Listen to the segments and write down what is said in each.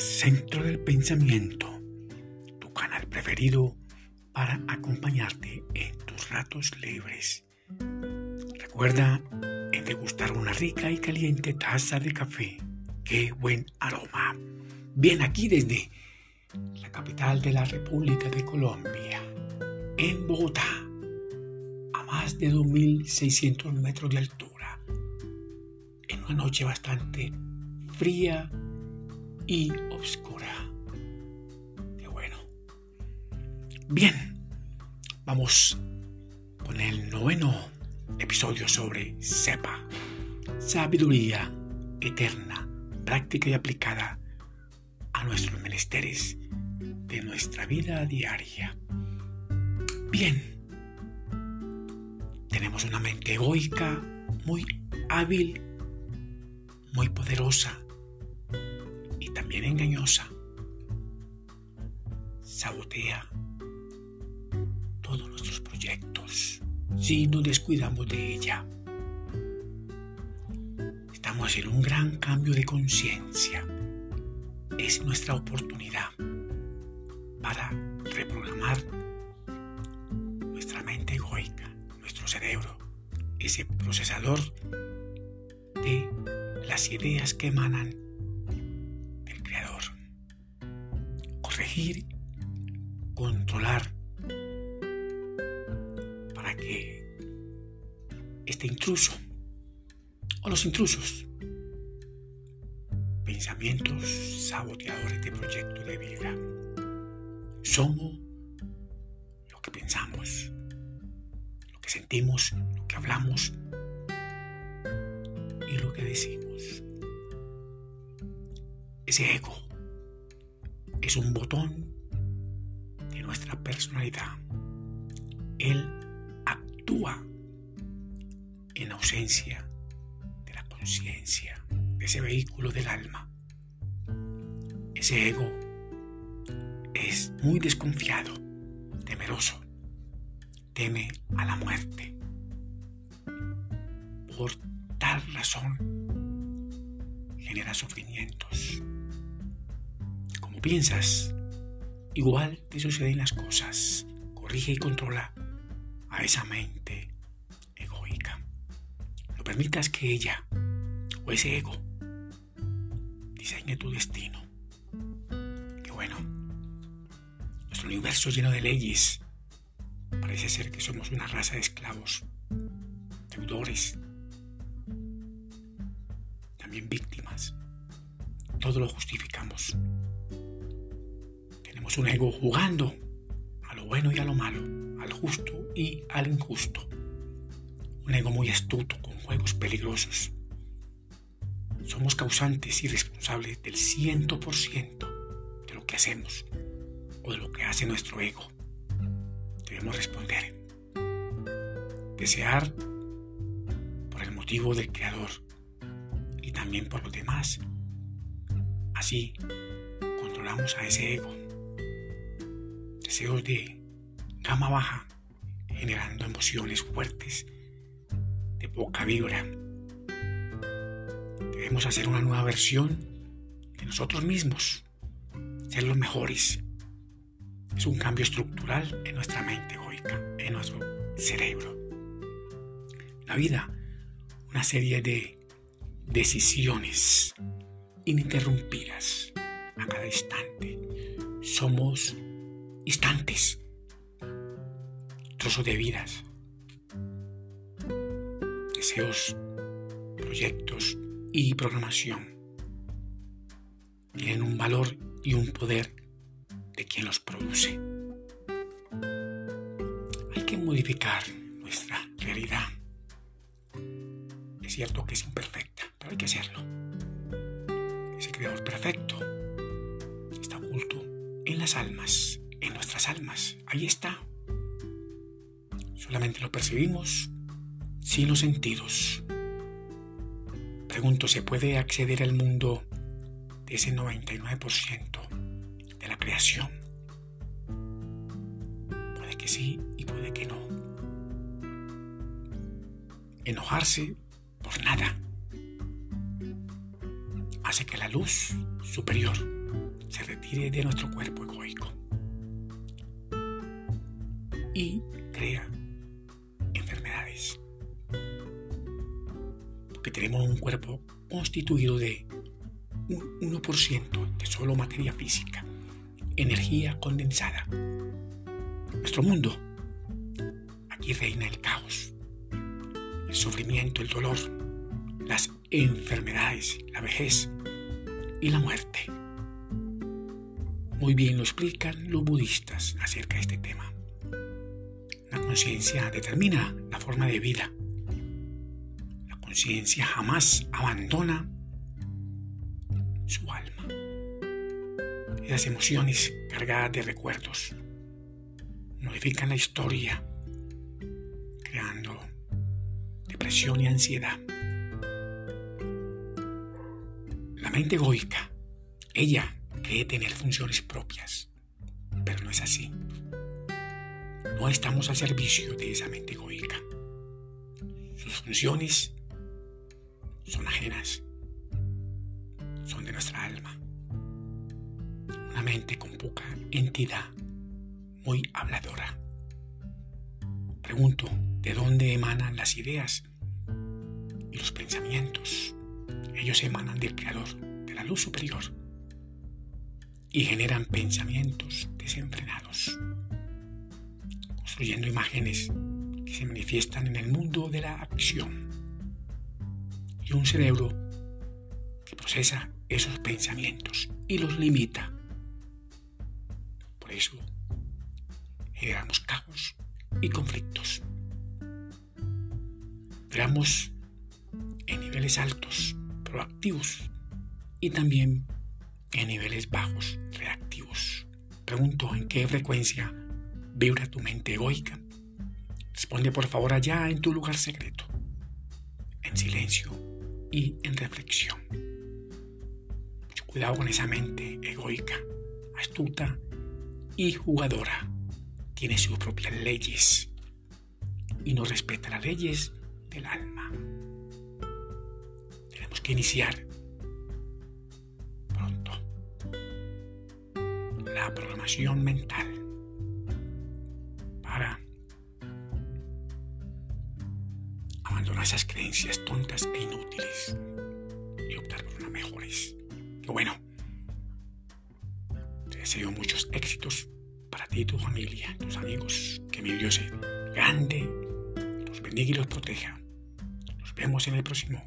Centro del Pensamiento, tu canal preferido para acompañarte en tus ratos libres. Recuerda en degustar una rica y caliente taza de café. ¡Qué buen aroma! Bien aquí desde la capital de la República de Colombia, en Bogotá, a más de 2.600 metros de altura, en una noche bastante fría y oscura. Qué bueno. Bien, vamos con el noveno episodio sobre SEPA, sabiduría eterna, práctica y aplicada a nuestros menesteres de nuestra vida diaria. Bien, tenemos una mente egoica muy hábil, muy poderosa, también engañosa, sabotea todos nuestros proyectos si nos descuidamos de ella. Estamos en un gran cambio de conciencia. Es nuestra oportunidad para reprogramar nuestra mente egoica, nuestro cerebro, ese procesador de las ideas que emanan controlar, para que este intruso o los intrusos, pensamientos saboteadores de proyecto de vida, somos lo que pensamos, lo que sentimos, lo que hablamos y lo que decimos. Ese ego es un botón de nuestra personalidad. Él actúa en ausencia de la conciencia, de ese vehículo del alma. Ese ego es muy desconfiado, temeroso, teme a la muerte. Por tal razón genera sufrimientos piensas, igual te suceden las cosas. Corrige y controla a esa mente egoica. No permitas que ella o ese ego diseñe tu destino. Qué bueno. Nuestro universo lleno de leyes. Parece ser que somos una raza de esclavos, deudores, también víctimas. Todo lo justificamos un ego jugando a lo bueno y a lo malo, al justo y al injusto. Un ego muy astuto con juegos peligrosos. Somos causantes y responsables del 100% de lo que hacemos o de lo que hace nuestro ego. Debemos responder. Desear por el motivo del Creador y también por los demás. Así controlamos a ese ego deseos de gama baja, generando emociones fuertes de poca vibra. Debemos hacer una nueva versión de nosotros mismos, ser los mejores. Es un cambio estructural en nuestra mente egoica, en nuestro cerebro. La vida, una serie de decisiones ininterrumpidas a cada instante. Somos instantes, trozos de vidas, deseos, proyectos y programación. Tienen un valor y un poder de quien los produce. Hay que modificar nuestra realidad. Es cierto que es imperfecta, pero hay que hacerlo. Ese creador perfecto está oculto en las almas almas. Ahí está. Solamente lo percibimos sin los sentidos. Pregunto, ¿se puede acceder al mundo de ese 99% de la creación? Puede que sí y puede que no. Enojarse por nada hace que la luz superior se retire de nuestro cuerpo egoico y crea enfermedades. Porque tenemos un cuerpo constituido de un 1% de solo materia física, energía condensada. Nuestro mundo, aquí reina el caos, el sufrimiento, el dolor, las enfermedades, la vejez y la muerte. Muy bien lo explican los budistas acerca de este tema. La conciencia determina la forma de vida. La conciencia jamás abandona su alma. Esas emociones cargadas de recuerdos modifican la historia, creando depresión y ansiedad. La mente egoica, ella cree tener funciones propias, pero no es así. No estamos al servicio de esa mente egoica. Sus funciones son ajenas son de nuestra alma. Una mente con poca entidad, muy habladora. Pregunto, ¿de dónde emanan las ideas y los pensamientos? Ellos emanan del Creador, de la luz superior, y generan pensamientos desenfrenados, construyendo imágenes que se manifiestan en el mundo de la acción. Y un cerebro que procesa esos pensamientos y los limita. Por eso generamos caos y conflictos. Veamos en niveles altos, proactivos, y también en niveles bajos, reactivos. Pregunto en qué frecuencia vibra tu mente egoica. Responde por favor allá en tu lugar secreto, en silencio y en reflexión. Cuidado con esa mente egoica, astuta y jugadora. Tiene sus propias leyes y no respeta las leyes del alma. Tenemos que iniciar pronto la programación mental abandonar esas creencias tontas e inútiles y optar por unas mejores bueno, te deseo muchos éxitos para ti y tu familia, tus amigos. Que mi Dios es grande, los bendiga y los proteja. Nos vemos en el próximo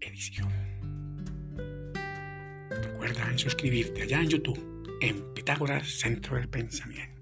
edición. Recuerda en suscribirte allá en YouTube, en Pitágoras Centro del Pensamiento.